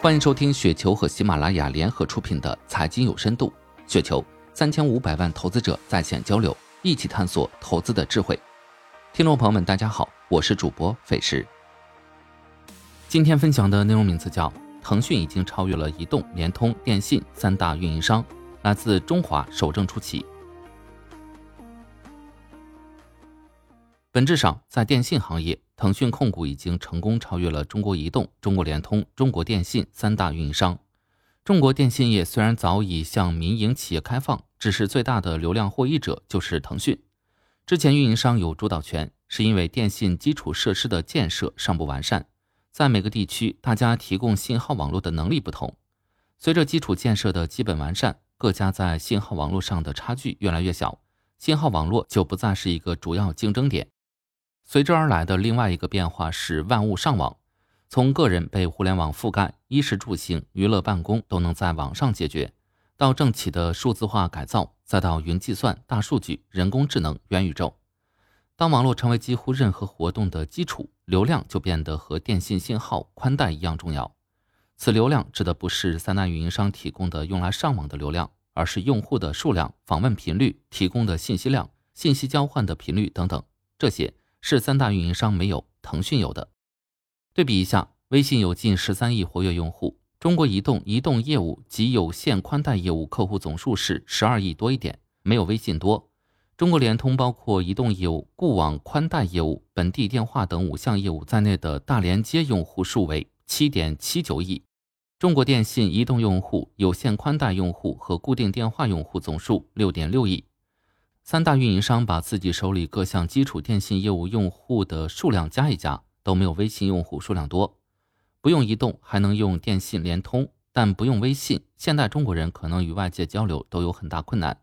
欢迎收听雪球和喜马拉雅联合出品的《财经有深度》，雪球三千五百万投资者在线交流，一起探索投资的智慧。听众朋友们，大家好，我是主播费时。今天分享的内容名字叫《腾讯已经超越了移动、联通、电信三大运营商》，来自中华守正出奇。本质上，在电信行业，腾讯控股已经成功超越了中国移动、中国联通、中国电信三大运营商。中国电信业虽然早已向民营企业开放，只是最大的流量获益者就是腾讯。之前运营商有主导权，是因为电信基础设施的建设尚不完善，在每个地区，大家提供信号网络的能力不同。随着基础建设的基本完善，各家在信号网络上的差距越来越小，信号网络就不再是一个主要竞争点。随之而来的另外一个变化是万物上网，从个人被互联网覆盖，衣食住行、娱乐、办公都能在网上解决，到政企的数字化改造，再到云计算、大数据、人工智能、元宇宙。当网络成为几乎任何活动的基础，流量就变得和电信信号、宽带一样重要。此流量指的不是三大运营商提供的用来上网的流量，而是用户的数量、访问频率、提供的信息量、信息交换的频率等等，这些。是三大运营商没有，腾讯有的。对比一下，微信有近十三亿活跃用户，中国移动移动业务及有线宽带业务客户总数是十二亿多一点，没有微信多。中国联通包括移动业务、固网、宽带业务、本地电话等五项业务在内的大连接用户数为七点七九亿。中国电信移动用户、有线宽带用户和固定电话用户总数六点六亿。三大运营商把自己手里各项基础电信业务用户的数量加一加，都没有微信用户数量多。不用移动还能用电信、联通，但不用微信，现代中国人可能与外界交流都有很大困难。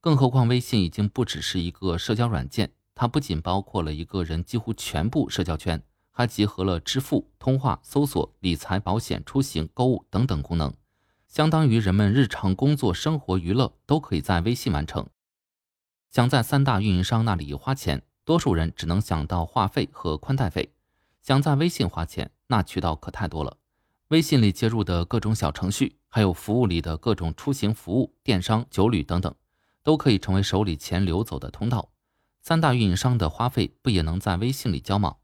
更何况微信已经不只是一个社交软件，它不仅包括了一个人几乎全部社交圈，还集合了支付、通话、搜索、理财、保险、出行、购物等等功能，相当于人们日常工作、生活、娱乐都可以在微信完成。想在三大运营商那里花钱，多数人只能想到话费和宽带费；想在微信花钱，那渠道可太多了。微信里接入的各种小程序，还有服务里的各种出行服务、电商、酒旅等等，都可以成为手里钱流走的通道。三大运营商的花费不也能在微信里交吗？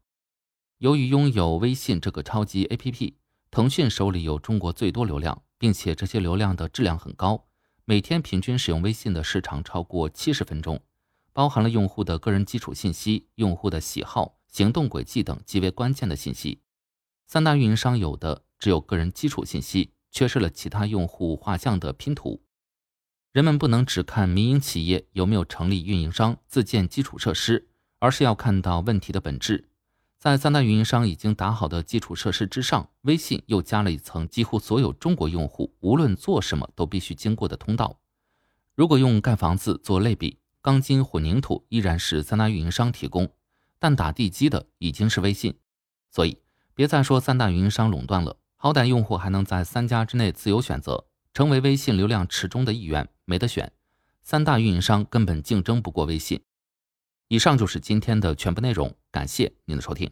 由于拥有微信这个超级 APP，腾讯手里有中国最多流量，并且这些流量的质量很高。每天平均使用微信的时长超过七十分钟，包含了用户的个人基础信息、用户的喜好、行动轨迹等极为关键的信息。三大运营商有的只有个人基础信息，缺失了其他用户画像的拼图。人们不能只看民营企业有没有成立运营商、自建基础设施，而是要看到问题的本质。在三大运营商已经打好的基础设施之上，微信又加了一层几乎所有中国用户无论做什么都必须经过的通道。如果用盖房子做类比，钢筋混凝土依然是三大运营商提供，但打地基的已经是微信。所以别再说三大运营商垄断了，好歹用户还能在三家之内自由选择，成为微信流量池中的一员，没得选。三大运营商根本竞争不过微信。以上就是今天的全部内容，感谢您的收听。